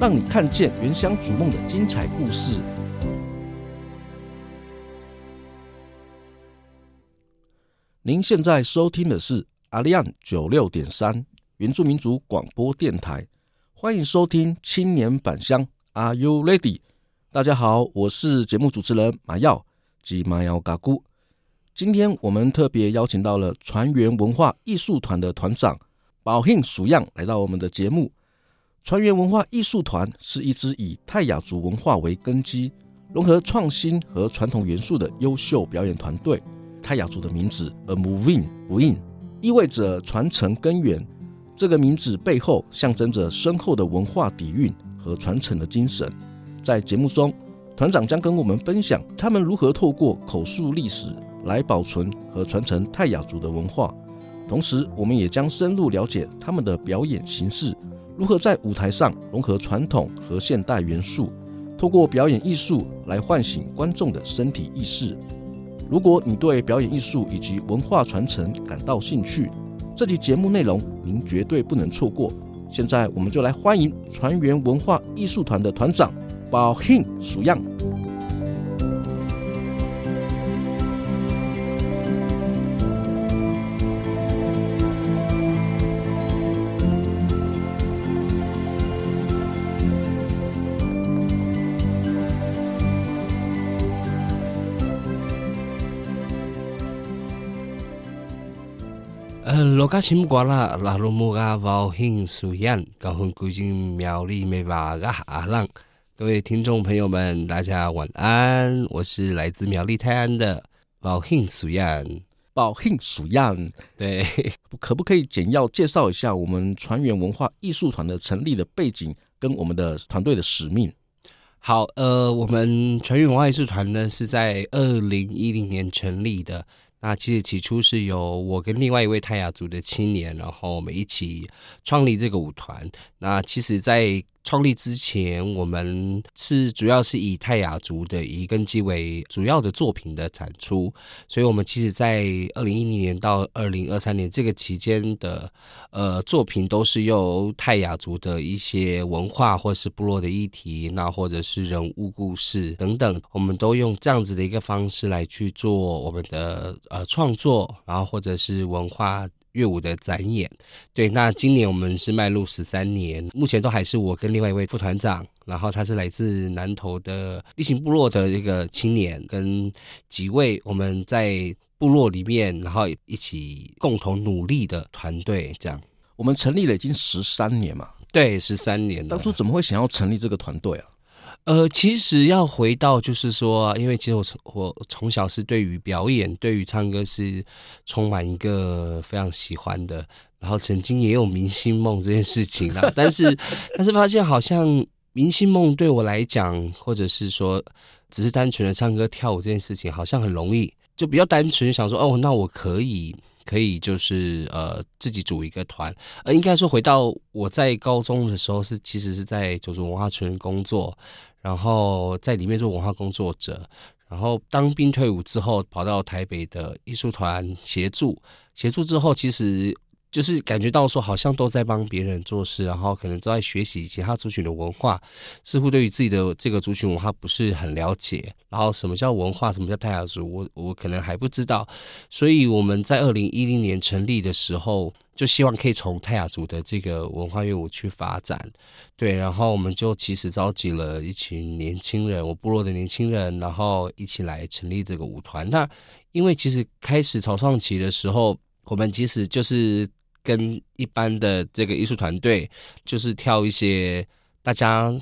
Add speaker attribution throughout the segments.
Speaker 1: 让你看见原乡逐梦的精彩故事。您现在收听的是阿利安九六点三原住民族广播电台，欢迎收听青年返乡。Are you ready？大家好，我是节目主持人马耀及马耀嘎姑。今天我们特别邀请到了船员文化艺术团的团长宝庆鼠样来到我们的节目。船员文化艺术团是一支以泰雅族文化为根基，融合创新和传统元素的优秀表演团队。泰雅族的名字 A Moving Win，意味着传承根源。这个名字背后象征着深厚的文化底蕴和传承的精神。在节目中，团长将跟我们分享他们如何透过口述历史来保存和传承泰雅族的文化，同时我们也将深入了解他们的表演形式。如何在舞台上融合传统和现代元素，透过表演艺术来唤醒观众的身体意识？如果你对表演艺术以及文化传承感到兴趣，这期节目内容您绝对不能错过。现在，我们就来欢迎船员文化艺术团的团长宝庆鼠样。
Speaker 2: 罗卡西木瓜拉拉罗木嘎宝庆鼠样，高雄归进苗栗美巴嘎阿浪，各位听众朋友们，大家晚安，我是来自苗栗泰安的宝庆属样，
Speaker 1: 宝庆属样，
Speaker 2: 对，
Speaker 1: 可不可以简要介绍一下我们船员文化艺术团的成立的背景跟我们的团队的使命？
Speaker 2: 好，呃，我们船员文化艺术团呢是在二零一零年成立的。那其实起初是由我跟另外一位泰雅族的青年，然后我们一起创立这个舞团。那其实，在创立之前，我们是主要是以泰雅族的以根基为主要的作品的产出，所以我们其实，在二零一零年到二零二三年这个期间的呃作品，都是由泰雅族的一些文化或是部落的议题，那或者是人物故事等等，我们都用这样子的一个方式来去做我们的呃创作，然后或者是文化。乐舞的展演，对，那今年我们是迈入十三年，目前都还是我跟另外一位副团长，然后他是来自南投的力行部落的一个青年，跟几位我们在部落里面，然后一起共同努力的团队，这样。
Speaker 1: 我们成立了已经十三年嘛？
Speaker 2: 对，十三年。
Speaker 1: 当初怎么会想要成立这个团队啊？
Speaker 2: 呃，其实要回到，就是说，因为其实我从我从小是对于表演、对于唱歌是充满一个非常喜欢的，然后曾经也有明星梦这件事情啦。但是，但是发现好像明星梦对我来讲，或者是说只是单纯的唱歌跳舞这件事情，好像很容易，就比较单纯想说，哦，那我可以。可以就是呃自己组一个团，呃应该说回到我在高中的时候是其实是在九族文化村工作，然后在里面做文化工作者，然后当兵退伍之后，跑到台北的艺术团协助，协助之后，其实。就是感觉到说，好像都在帮别人做事，然后可能都在学习其他族群的文化，似乎对于自己的这个族群文化不是很了解。然后什么叫文化，什么叫泰雅族，我我可能还不知道。所以我们在二零一零年成立的时候，就希望可以从泰雅族的这个文化乐舞去发展。对，然后我们就其实召集了一群年轻人，我部落的年轻人，然后一起来成立这个舞团。那因为其实开始草创期的时候，我们其实就是。跟一般的这个艺术团队，就是跳一些大家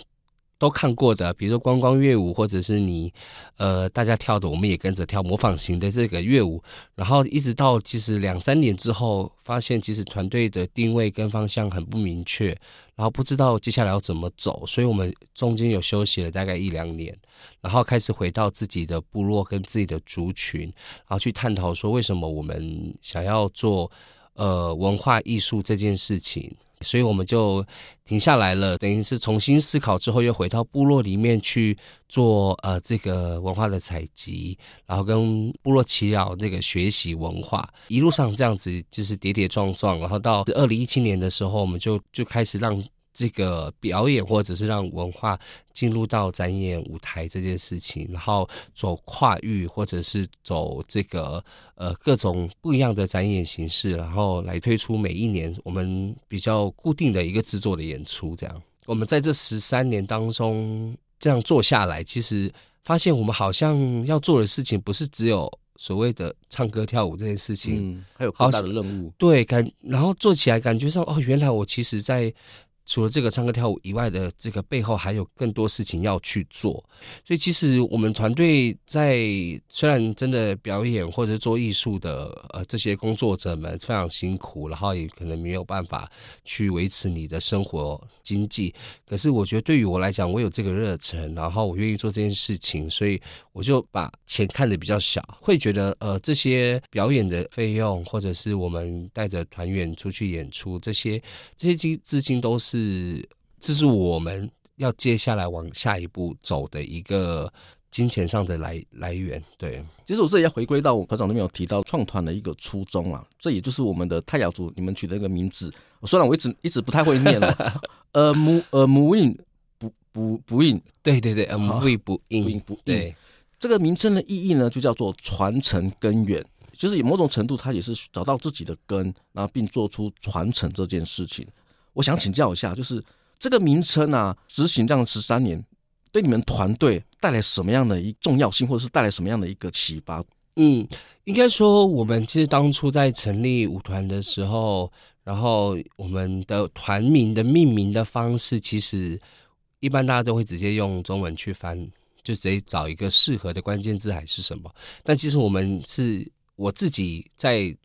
Speaker 2: 都看过的，比如说观光乐舞，或者是你呃大家跳的，我们也跟着跳模仿型的这个乐舞。然后一直到其实两三年之后，发现其实团队的定位跟方向很不明确，然后不知道接下来要怎么走，所以我们中间有休息了大概一两年，然后开始回到自己的部落跟自己的族群，然后去探讨说为什么我们想要做。呃，文化艺术这件事情，所以我们就停下来了，等于是重新思考之后，又回到部落里面去做呃这个文化的采集，然后跟部落耆老那个学习文化，一路上这样子就是跌跌撞撞，然后到二零一七年的时候，我们就就开始让。这个表演，或者是让文化进入到展演舞台这件事情，然后走跨域，或者是走这个呃各种不一样的展演形式，然后来推出每一年我们比较固定的一个制作的演出。这样，我们在这十三年当中这样做下来，其实发现我们好像要做的事情不是只有所谓的唱歌跳舞这件事情，
Speaker 1: 嗯，还有更大的任务。
Speaker 2: 对，感然后做起来感觉上哦，原来我其实在。除了这个唱歌跳舞以外的这个背后，还有更多事情要去做。所以，其实我们团队在虽然真的表演或者做艺术的呃这些工作者们非常辛苦，然后也可能没有办法去维持你的生活经济。可是，我觉得对于我来讲，我有这个热忱，然后我愿意做这件事情，所以我就把钱看得比较小，会觉得呃这些表演的费用，或者是我们带着团员出去演出这些这些资资金都是。是，这是我们要接下来往下一步走的一个金钱上的来来源。对，
Speaker 1: 其实我这里要回归到我团长都没有提到创团的一个初衷啊，这也就是我们的泰雅族你们取的一个名字。虽然我一直一直不太会念了，呃母呃母印不不不印，
Speaker 2: 对对对，呃母印不印
Speaker 1: 不印不对。这个名称的意义呢，就叫做传承根源，其实以某种程度，它也是找到自己的根，然后并做出传承这件事情。我想请教一下，就是这个名称啊，执行这样十三年，对你们团队带来什么样的一重要性，或者是带来什么样的一个启发？
Speaker 2: 嗯，应该说，我们其实当初在成立舞团的时候，然后我们的团名的命名的方式，其实一般大家都会直接用中文去翻，就直接找一个适合的关键字还是什么。但其实我们是我自己在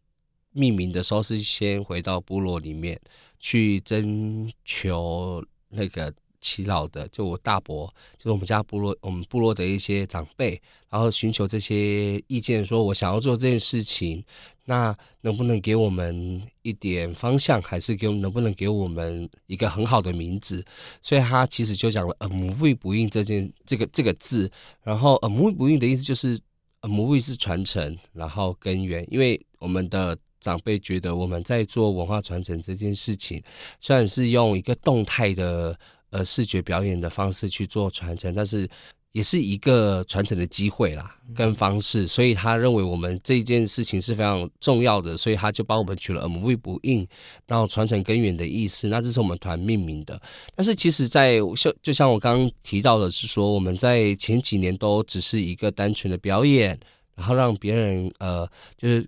Speaker 2: 命名的时候，是先回到部落里面。去征求那个耆老的，就我大伯，就是我们家部落，我们部落的一些长辈，然后寻求这些意见，说我想要做这件事情，那能不能给我们一点方向，还是给我们能不能给我们一个很好的名字？所以他其实就讲了“呃母会不应”这件这个这个字，然后“呃母会不应”的意思就是“呃母会是传承，然后根源”，因为我们的。长辈觉得我们在做文化传承这件事情，虽然是用一个动态的呃视觉表演的方式去做传承，但是也是一个传承的机会啦，跟方式。所以他认为我们这件事情是非常重要的，所以他就帮我们取了 “AMUVI 不应”，然后传承根源的意思。那这是我们团命名的。但是其实，在像就像我刚刚提到的是说，我们在前几年都只是一个单纯的表演，然后让别人呃就是。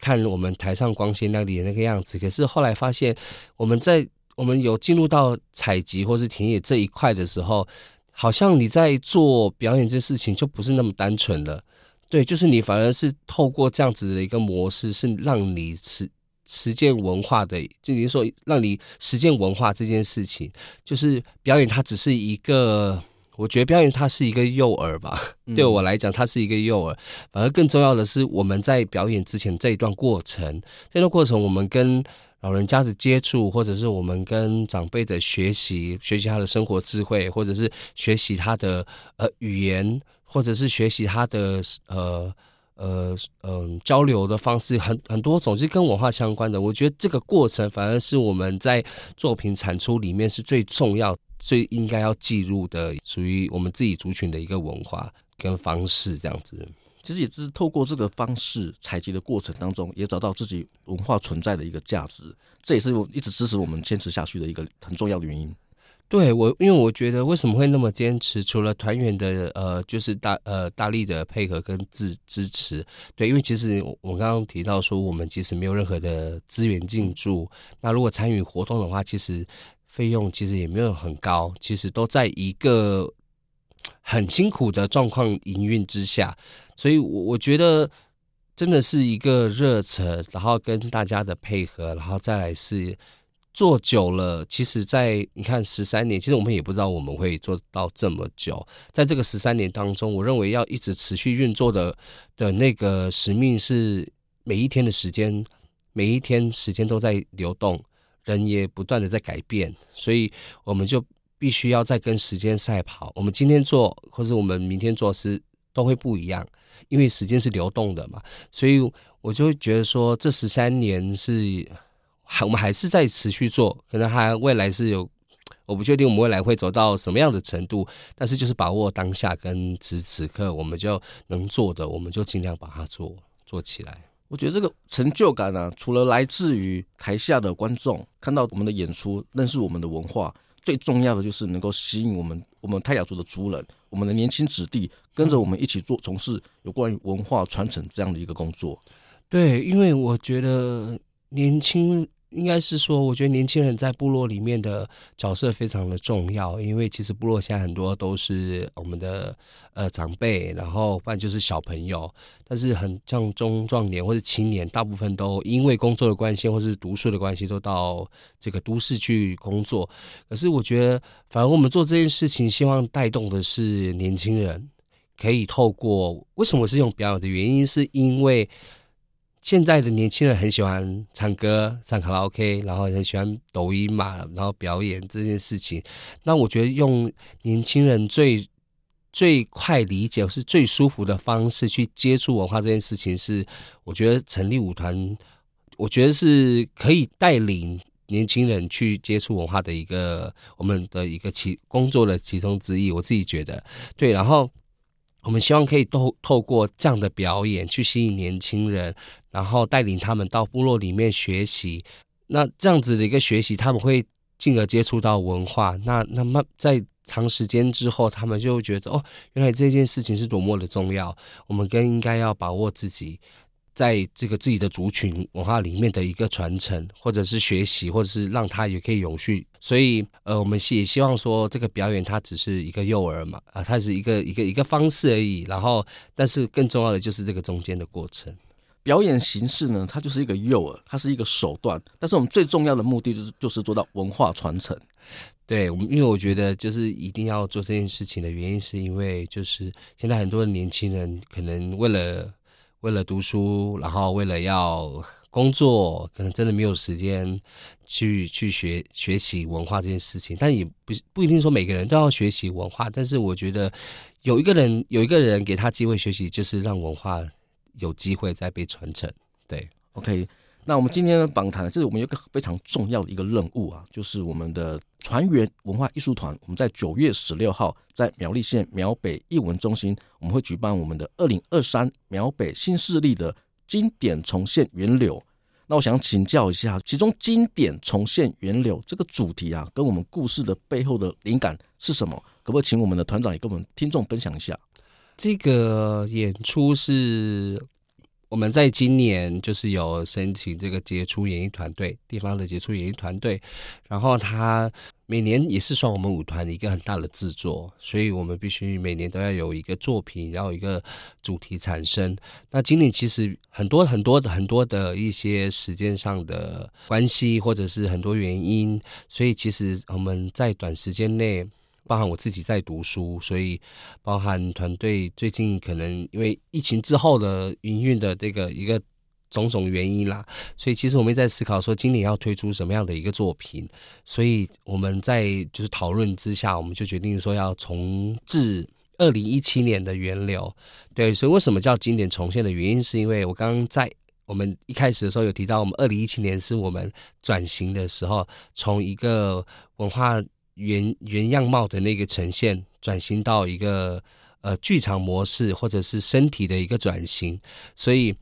Speaker 2: 看我们台上光鲜亮丽的那个样子，可是后来发现，我们在我们有进入到采集或是田野这一块的时候，好像你在做表演这事情就不是那么单纯了。对，就是你反而是透过这样子的一个模式，是让你实实践文化的，就等于说让你实践文化这件事情，就是表演它只是一个。我觉得表演它是一个诱饵吧，对我来讲，它是一个诱饵。反而更重要的是，我们在表演之前这一段过程，这段过程我们跟老人家的接触，或者是我们跟长辈的学习，学习他的生活智慧，或者是学习他的呃语言，或者是学习他的呃呃嗯、交流的方式，很很多种，是跟文化相关的。我觉得这个过程反而是我们在作品产出里面是最重要、最应该要记录的，属于我们自己族群的一个文化跟方式，这样子。
Speaker 1: 其实也是透过这个方式采集的过程当中，也找到自己文化存在的一个价值。这也是我一直支持我们坚持下去的一个很重要的原因。
Speaker 2: 对我，因为我觉得为什么会那么坚持，除了团员的呃，就是大呃大力的配合跟支支持，对，因为其实我刚刚提到说，我们其实没有任何的资源进驻，那如果参与活动的话，其实费用其实也没有很高，其实都在一个很辛苦的状况营运之下。所以，我我觉得真的是一个热忱，然后跟大家的配合，然后再来是做久了。其实，在你看十三年，其实我们也不知道我们会做到这么久。在这个十三年当中，我认为要一直持续运作的的那个使命是每一天的时间，每一天时间都在流动，人也不断的在改变，所以我们就必须要再跟时间赛跑。我们今天做，或是我们明天做是都会不一样。因为时间是流动的嘛，所以我就觉得说，这十三年是还 我们还是在持续做，可能还未来是有，我不确定我们未来会走到什么样的程度，但是就是把握当下跟此此刻我们就能做的，我们就尽量把它做做起来。
Speaker 1: 我觉得这个成就感呢、啊，除了来自于台下的观众看到我们的演出，认识我们的文化。最重要的就是能够吸引我们，我们泰雅族的族人，我们的年轻子弟跟着我们一起做从事有关于文化传承这样的一个工作。
Speaker 2: 对，因为我觉得年轻。应该是说，我觉得年轻人在部落里面的角色非常的重要，因为其实部落现在很多都是我们的呃长辈，然后不然就是小朋友，但是很像中壮年或者青年，大部分都因为工作的关系或是读书的关系，都到这个都市去工作。可是我觉得，反而我们做这件事情，希望带动的是年轻人，可以透过为什么是用表演的原因，是因为。现在的年轻人很喜欢唱歌、唱卡拉 OK，然后很喜欢抖音嘛，然后表演这件事情。那我觉得用年轻人最最快理解、是最舒服的方式去接触文化这件事情，是我觉得成立舞团，我觉得是可以带领年轻人去接触文化的一个我们的一个其工作的其中之一。我自己觉得对，然后。我们希望可以透透过这样的表演去吸引年轻人，然后带领他们到部落里面学习。那这样子的一个学习，他们会进而接触到文化。那那么在长时间之后，他们就会觉得哦，原来这件事情是多么的重要。我们更应该要把握自己。在这个自己的族群文化里面的一个传承，或者是学习，或者是让它也可以永续。所以，呃，我们也希望说，这个表演它只是一个幼儿嘛，啊，它是一个一个一个方式而已。然后，但是更重要的就是这个中间的过程。
Speaker 1: 表演形式呢，它就是一个诱饵，它是一个手段。但是我们最重要的目的就是就是做到文化传承。
Speaker 2: 对，我们因为我觉得就是一定要做这件事情的原因，是因为就是现在很多的年轻人可能为了。为了读书，然后为了要工作，可能真的没有时间去去学学习文化这件事情。但也不不一定说每个人都要学习文化，但是我觉得有一个人有一个人给他机会学习，就是让文化有机会再被传承。对
Speaker 1: ，OK。那我们今天的访谈，这是我们有一个非常重要的一个任务啊，就是我们的船员文化艺术团，我们在九月十六号在苗栗县苗北艺文中心，我们会举办我们的二零二三苗北新势力的经典重现源流。那我想请教一下，其中经典重现源流这个主题啊，跟我们故事的背后的灵感是什么？可不可以请我们的团长也跟我们听众分享一下？
Speaker 2: 这个演出是。我们在今年就是有申请这个杰出演艺团队，地方的杰出演艺团队，然后他每年也是算我们舞团的一个很大的制作，所以我们必须每年都要有一个作品，然后一个主题产生。那今年其实很多很多的很多的一些时间上的关系，或者是很多原因，所以其实我们在短时间内。包含我自己在读书，所以包含团队最近可能因为疫情之后的营运的这个一个种种原因啦，所以其实我们也在思考说今年要推出什么样的一个作品，所以我们在就是讨论之下，我们就决定说要重置二零一七年的源流。对，所以为什么叫经典重现的原因，是因为我刚刚在我们一开始的时候有提到，我们二零一七年是我们转型的时候，从一个文化原原样貌的那个呈现，转型到一个呃剧场模式或者是身体的一个转型。所以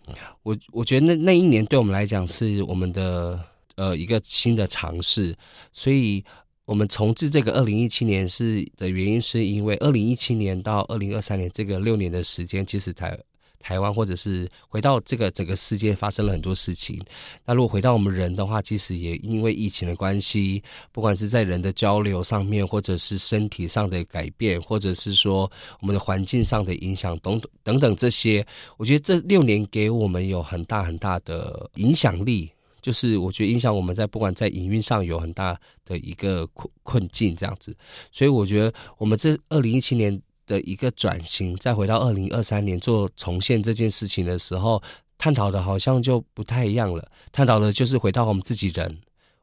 Speaker 2: 我我觉得那那一年对我们来讲是我们的呃一个新的尝试。所以我们重置这个二零一七年是的原因，是因为二零一七年到二零二三年这个六年的时间，其实台。台湾或者是回到这个整个世界发生了很多事情。那如果回到我们人的话，其实也因为疫情的关系，不管是在人的交流上面，或者是身体上的改变，或者是说我们的环境上的影响，等等等等这些，我觉得这六年给我们有很大很大的影响力。就是我觉得影响我们在不管在营运上有很大的一个困困境这样子。所以我觉得我们这二零一七年。的一个转型，再回到二零二三年做重现这件事情的时候，探讨的好像就不太一样了。探讨的就是回到我们自己人，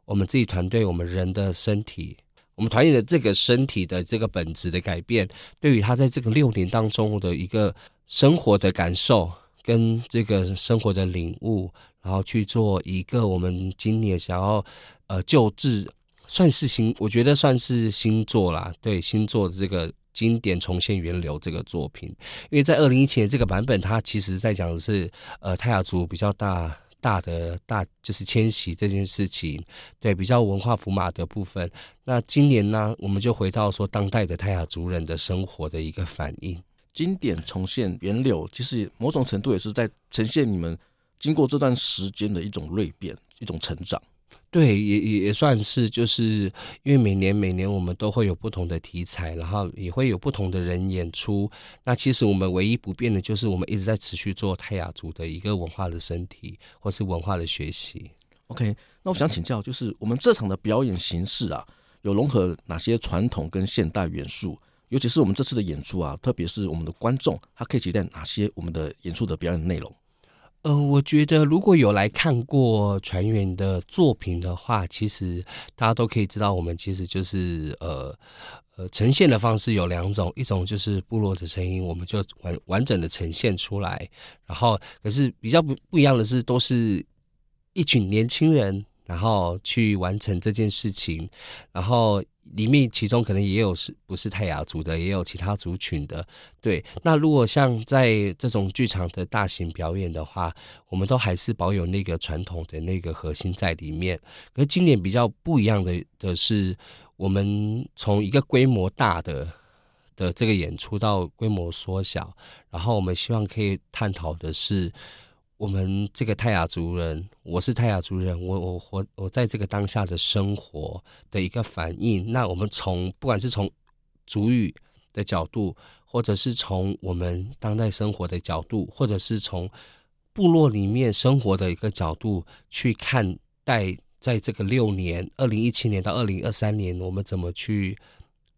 Speaker 2: 我们自己团队，我们人的身体，我们团队的这个身体的这个本质的改变，对于他在这个六年当中的一个生活的感受跟这个生活的领悟，然后去做一个我们今年想要呃救治，算是新，我觉得算是新作啦，对新作的这个。经典重现源流这个作品，因为在二零一七年这个版本，它其实在讲的是呃泰雅族比较大大的大就是迁徙这件事情，对比较文化符码的部分。那今年呢，我们就回到说当代的泰雅族人的生活的一个反应。
Speaker 1: 经典重现源流，其实某种程度也是在呈现你们经过这段时间的一种蜕变，一种成长。
Speaker 2: 对，也也也算是，就是因为每年每年我们都会有不同的题材，然后也会有不同的人演出。那其实我们唯一不变的就是，我们一直在持续做泰雅族的一个文化的身体，或是文化的学习。
Speaker 1: OK，那我想请教，就是我们这场的表演形式啊，有融合哪些传统跟现代元素？尤其是我们这次的演出啊，特别是我们的观众，他可以期待哪些我们的演出的表演内容？
Speaker 2: 呃，我觉得如果有来看过船员的作品的话，其实大家都可以知道，我们其实就是呃呃呈现的方式有两种，一种就是部落的声音，我们就完完整的呈现出来，然后可是比较不不一样的是，都是一群年轻人，然后去完成这件事情，然后。里面其中可能也有是不是泰雅族的，也有其他族群的。对，那如果像在这种剧场的大型表演的话，我们都还是保有那个传统的那个核心在里面。可是今年比较不一样的的是，我们从一个规模大的的这个演出到规模缩小，然后我们希望可以探讨的是。我们这个泰雅族人，我是泰雅族人，我我活我在这个当下的生活的一个反应。那我们从不管是从族语的角度，或者是从我们当代生活的角度，或者是从部落里面生活的一个角度去看待，在这个六年，二零一七年到二零二三年，我们怎么去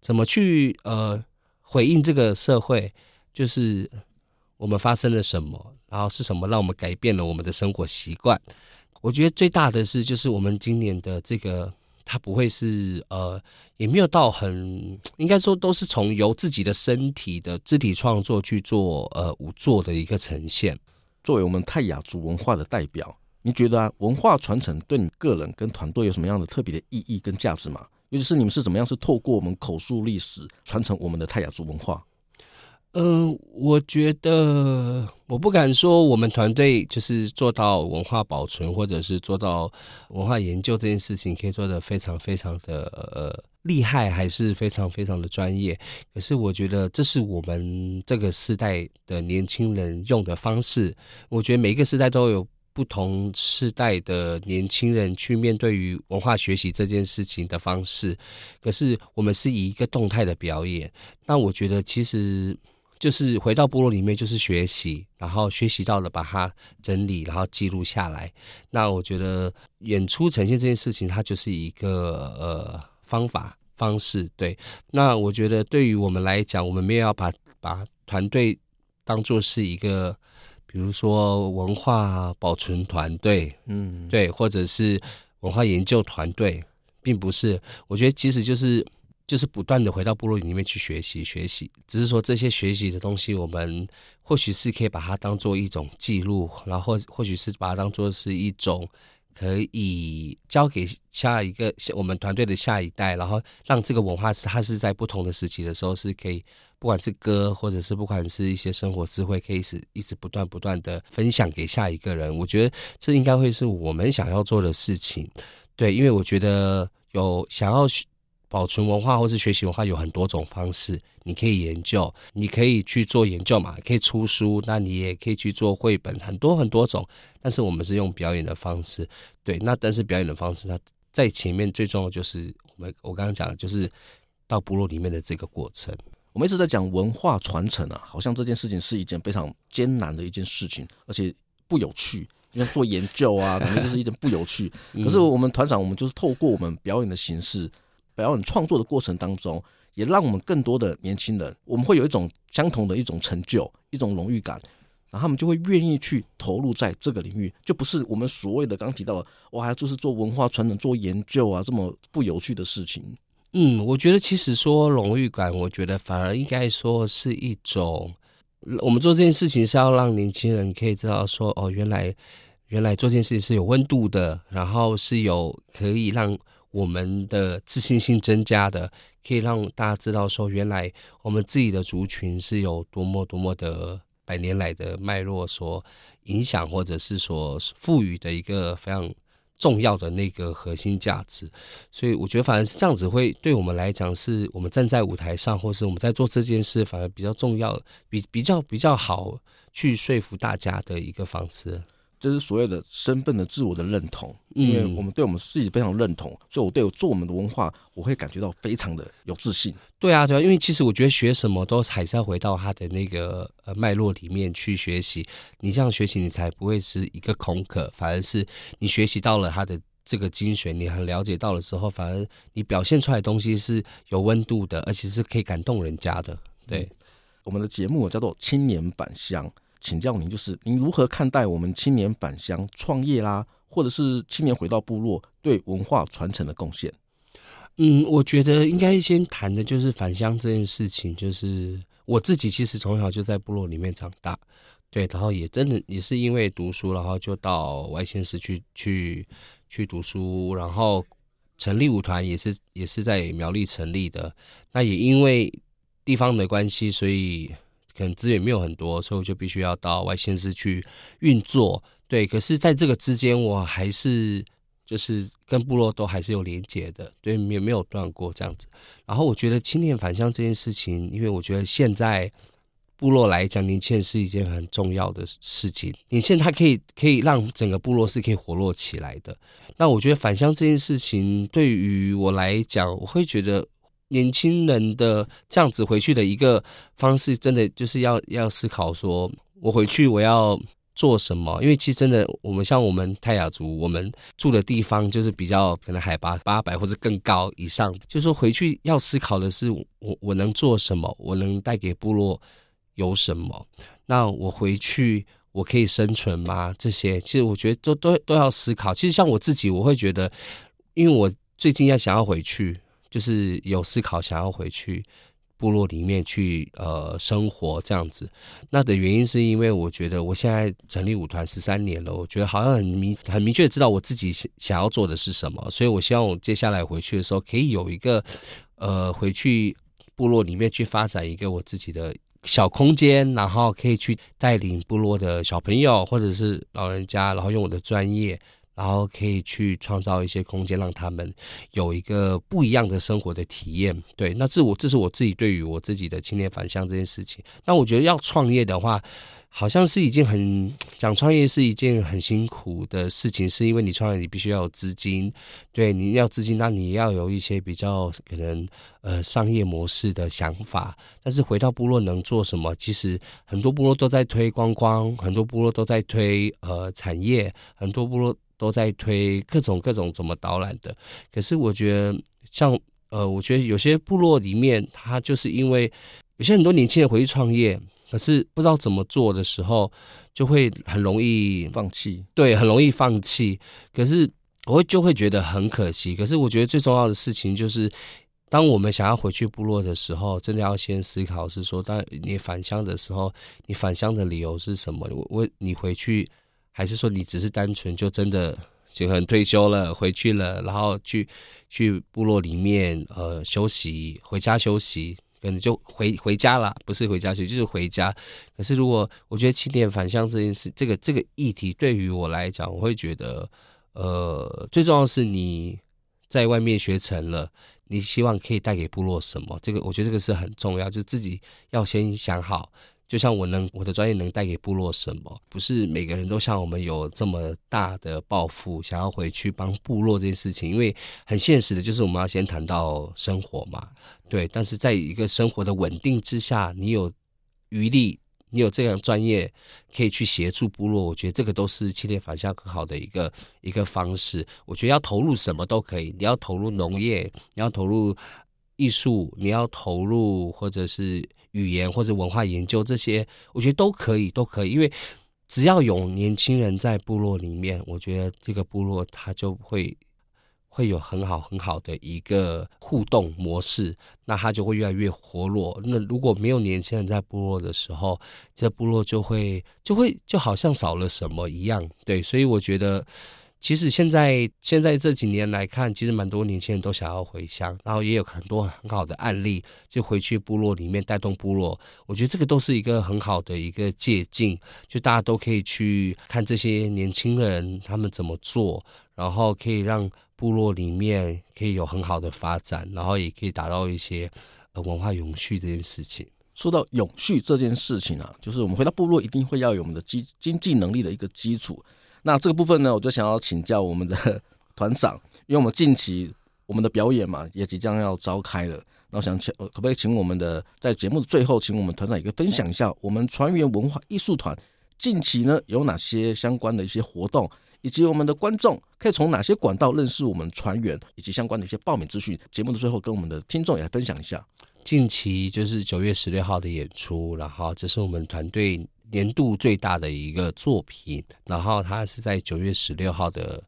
Speaker 2: 怎么去呃回应这个社会，就是。我们发生了什么？然后是什么让我们改变了我们的生活习惯？我觉得最大的是，就是我们今年的这个，它不会是呃，也没有到很，应该说都是从由自己的身体的肢体创作去做呃舞作的一个呈现。
Speaker 1: 作为我们泰雅族文化的代表，你觉得啊，文化传承对你个人跟团队有什么样的特别的意义跟价值吗？尤其是你们是怎么样是透过我们口述历史传承我们的泰雅族文化？
Speaker 2: 嗯、我觉得我不敢说我们团队就是做到文化保存，或者是做到文化研究这件事情可以做得非常非常的呃厉害，还是非常非常的专业。可是我觉得这是我们这个时代的年轻人用的方式。我觉得每一个时代都有不同世代的年轻人去面对于文化学习这件事情的方式。可是我们是以一个动态的表演，那我觉得其实。就是回到部落里面，就是学习，然后学习到了，把它整理，然后记录下来。那我觉得演出呈现这件事情，它就是一个呃方法方式。对，那我觉得对于我们来讲，我们没有要把把团队当做是一个，比如说文化保存团队，嗯，对，或者是文化研究团队，并不是。我觉得其实就是就是不断的回到部落里面去学习学习，只是说这些学习的东西，我们或许是可以把它当做一种记录，然后或许是把它当做是一种可以交给下一个我们团队的下一代，然后让这个文化是它是在不同的时期的时候是可以，不管是歌或者是不管是一些生活智慧，可以是一直不断不断的分享给下一个人。我觉得这应该会是我们想要做的事情，对，因为我觉得有想要。保存文化或是学习文化有很多种方式，你可以研究，你可以去做研究嘛，可以出书，那你也可以去做绘本，很多很多种。但是我们是用表演的方式，对，那但是表演的方式，它在前面最重要就是我们我刚刚讲的就是到部落里面的这个过程。
Speaker 1: 我们一直在讲文化传承啊，好像这件事情是一件非常艰难的一件事情，而且不有趣，因为做研究啊，可能就是一件不有趣。可是我们团长，我们就是透过我们表演的形式。表演创作的过程当中，也让我们更多的年轻人，我们会有一种相同的一种成就，一种荣誉感，然后他们就会愿意去投入在这个领域，就不是我们所谓的刚提到的，哇，就是做文化传承、做研究啊，这么不有趣的事情。
Speaker 2: 嗯，我觉得其实说荣誉感，我觉得反而应该说是一种，我们做这件事情是要让年轻人可以知道说，哦，原来原来做这件事情是有温度的，然后是有可以让。我们的自信心增加的，可以让大家知道说，原来我们自己的族群是有多么多么的百年来的脉络所影响，或者是所赋予的一个非常重要的那个核心价值。所以我觉得，反而是这样子会对我们来讲，是我们站在舞台上，或是我们在做这件事，反而比较重要，比比较比较好去说服大家的一个方式。
Speaker 1: 这是所谓的身份的自我的认同，因为我们对我们自己非常认同，所以我对我做我们的文化，我会感觉到非常的有自信。
Speaker 2: 对啊，对啊，因为其实我觉得学什么都还是要回到他的那个呃脉络里面去学习，你这样学习，你才不会是一个空壳，反而是你学习到了他的这个精髓，你很了解到了之后，反而你表现出来的东西是有温度的，而且是可以感动人家的。对，嗯，我们的节目叫做青年版乡。请教您，就是您如何看待我们青年返乡创业啦，或者是青年回到部落对文化传承的贡献？嗯，我觉得应该先谈的就是返乡这件事情。就是我自己其实从小就在部落里面长大，对，然后也真的也是因为读书，然后就到外县市去去去读书，然后成立舞团也是也是在苗栗成立的。那也因为地方的关系，所以。可能资源没有很多，所以我就必须要到外县市去运作。对，可是在这个之间，我还是就是跟部落都还是有连接的，对，没没有断过这样子。然后我觉得青年返乡这件事情，因为我觉得现在部落来讲，年轻人是一件很重要的事情。年轻人他可以可以让整个部落是可以活络起来的。那我觉得返乡这件事情对于我来讲，我会觉得。年轻人的这样子回去的一个方式，真的就是要要思考说，我回去我要做什么？因为其实真的，我们像我们泰雅族，我们住的地方就是比较可能海拔八百或者更高以上，就是说回去要思考的是，我我能做什么？我能带给部落有什么？那我回去我可以生存吗？这些其实我觉得都都都要思考。其实像我自己，我会觉得，因为我最近要想要回去。就是有思考，想要回去部落里面去呃生活这样子。那的原因是因为我觉得我现在成立舞团十三年了，我觉得好像很明很明确知道我自己想想要做的是什么，所以我希望我接下来回去的时候可以有一个呃回去部落里面去发展一个我自己的小空间，然后可以去带领部落的小朋友或者是老人家，然后用我的专业。然后可以去创造一些空间，让他们有一个不一样的生活的体验。对，那这我这是我自己对于我自己的青年返乡这件事情。那我觉得要创业的话，好像是一件很讲创业是一件很辛苦的事情，是因为你创业你必须要有资金，对，你要资金，那你要有一些比较可能呃商业模式的想法。但是回到部落能做什么？其实很多部落都在推观光，很多部落都在推呃产业，很多部落。都在推各种各种怎么导览的，可是我觉得像呃，我觉得有些部落里面，他就是因为有些很多年轻人回去创业，可是不知道怎么做的时候，就会很容易
Speaker 1: 放弃。
Speaker 2: 对，很容易放弃。可是我就会觉得很可惜。可是我觉得最重要的事情就是当我们想要回去部落的时候，真的要先思考是说，当你返乡的时候，你返乡的理由是什么？我我你回去，还是说你只是单纯就真的就很退休了，回去了，然后去去部落里面呃休息，回家休息，可能就回回家了，不是回家去，就是回家。可是如果我觉得青年返乡这件事，这个这个议题对于我来讲，我会觉得呃最重要的是你在外面学成了。你希望可以带给部落什么？这个我觉得这个是很重要，就自己要先想好。就像我能我的专业能带给部落什么？不是每个人都像我们有这么大的抱负，想要回去帮部落这件事情。因为很现实的，就是我们要先谈到生活嘛，对。但是在一个生活的稳定之下，你有余力。你有这样专业可以去协助部落，我觉得这个都是青年返乡很好的一个一个方式。我觉得要投入什么都可以，你要投入农业，你要投入艺术，你要投入或者是语言或者文化研究这些，我觉得都可以，都可以。因为只要有年轻人在部落里面，我觉得这个部落它就会。会有很好很好的一个互动模式，那它就会越来越活络。那如果没有年轻人在部落的时候，这部落就会就会就好像少了什么一样。对，所以我觉得，其实现在现在这几年来看，其实蛮多年轻人都想要回乡，然后也有很多很好的案例，就回去部落里面带动部落。我觉得这个都是一个很好的一个借鉴，就大家都可以去看这些年轻人他们怎么做，然后可以让。部落里面可以有很好的发展，然后也可以达到一些呃文化永续这件事情。
Speaker 1: 说到永续这件事情啊，就是我们回到部落一定会要有我们的经经济能力的一个基础。那这个部分呢，我就想要请教我们的 团长，因为我们近期我们的表演嘛也即将要召开了，那我想请可不可以请我们的在节目的最后，请我们团长一个分享一下我们船员文化艺术团近期呢有哪些相关的一些活动？以及我们的观众可以从哪些管道认识我们船员，以及相关的一些报名资讯？节目的最后，跟我们的听众也来分享一下。
Speaker 2: 近期就是九月十六号的演出，然后这是我们团队年度最大的一个作品，然后它是在九月十六号的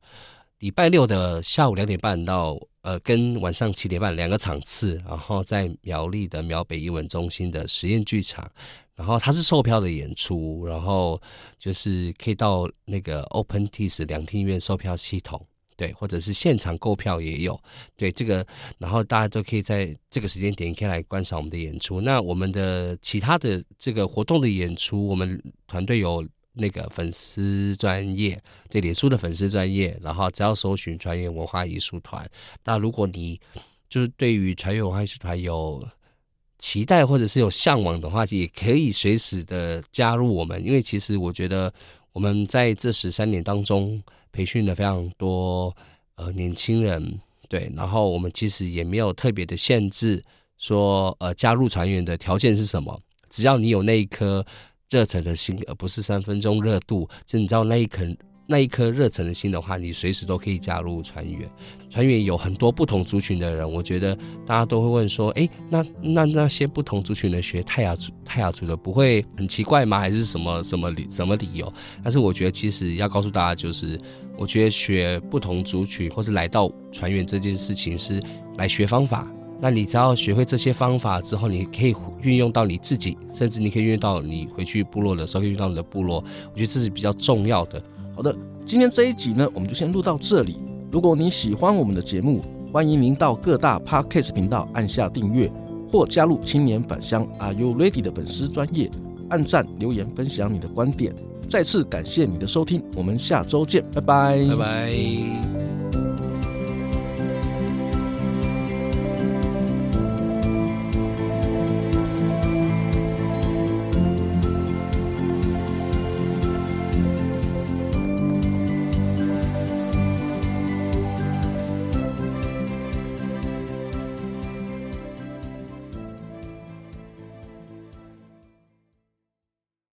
Speaker 2: 礼拜六的下午两点半到呃跟晚上七点半两个场次，然后在苗栗的苗北艺文中心的实验剧场。然后它是售票的演出，然后就是可以到那个 OpenTix 两厅院售票系统，对，或者是现场购票也有，对这个，然后大家都可以在这个时间点可以来观赏我们的演出。那我们的其他的这个活动的演出，我们团队有那个粉丝专业，对，脸书的粉丝专业，然后只要搜寻船员文化艺术团。那如果你就是对于船员文化艺术团有期待或者是有向往的话，也可以随时的加入我们，因为其实我觉得我们在这十三年当中培训了非常多呃年轻人，对，然后我们其实也没有特别的限制，说呃加入船员的条件是什么，只要你有那一颗热忱的心，而不是三分钟热度，就你知道那一颗。那一颗热忱的心的话，你随时都可以加入船员。船员有很多不同族群的人，我觉得大家都会问说：“哎，那那那些不同族群的学泰雅族泰雅族的，不会很奇怪吗？还是什么 什么理什么理由？”但是我觉得，其实要告诉大家，就是我觉得学不同族群或是来到船员这件事情是来学方法。那你只要学会这些方法之后，你可以运用到你自己，甚至你可以运用到你回去部落的时候，可以运用到你的部落。我觉得这是比较重要的。
Speaker 1: 好的，今天这一集呢，我们就先录到这里。如果你喜欢我们的节目，欢迎您到各大 Podcast 频道按下订阅，或加入青年返乡 Are You Ready 的粉丝专业，按赞留言分享你的观点。再次感谢你的收听，我们下周见，拜拜，
Speaker 2: 拜拜。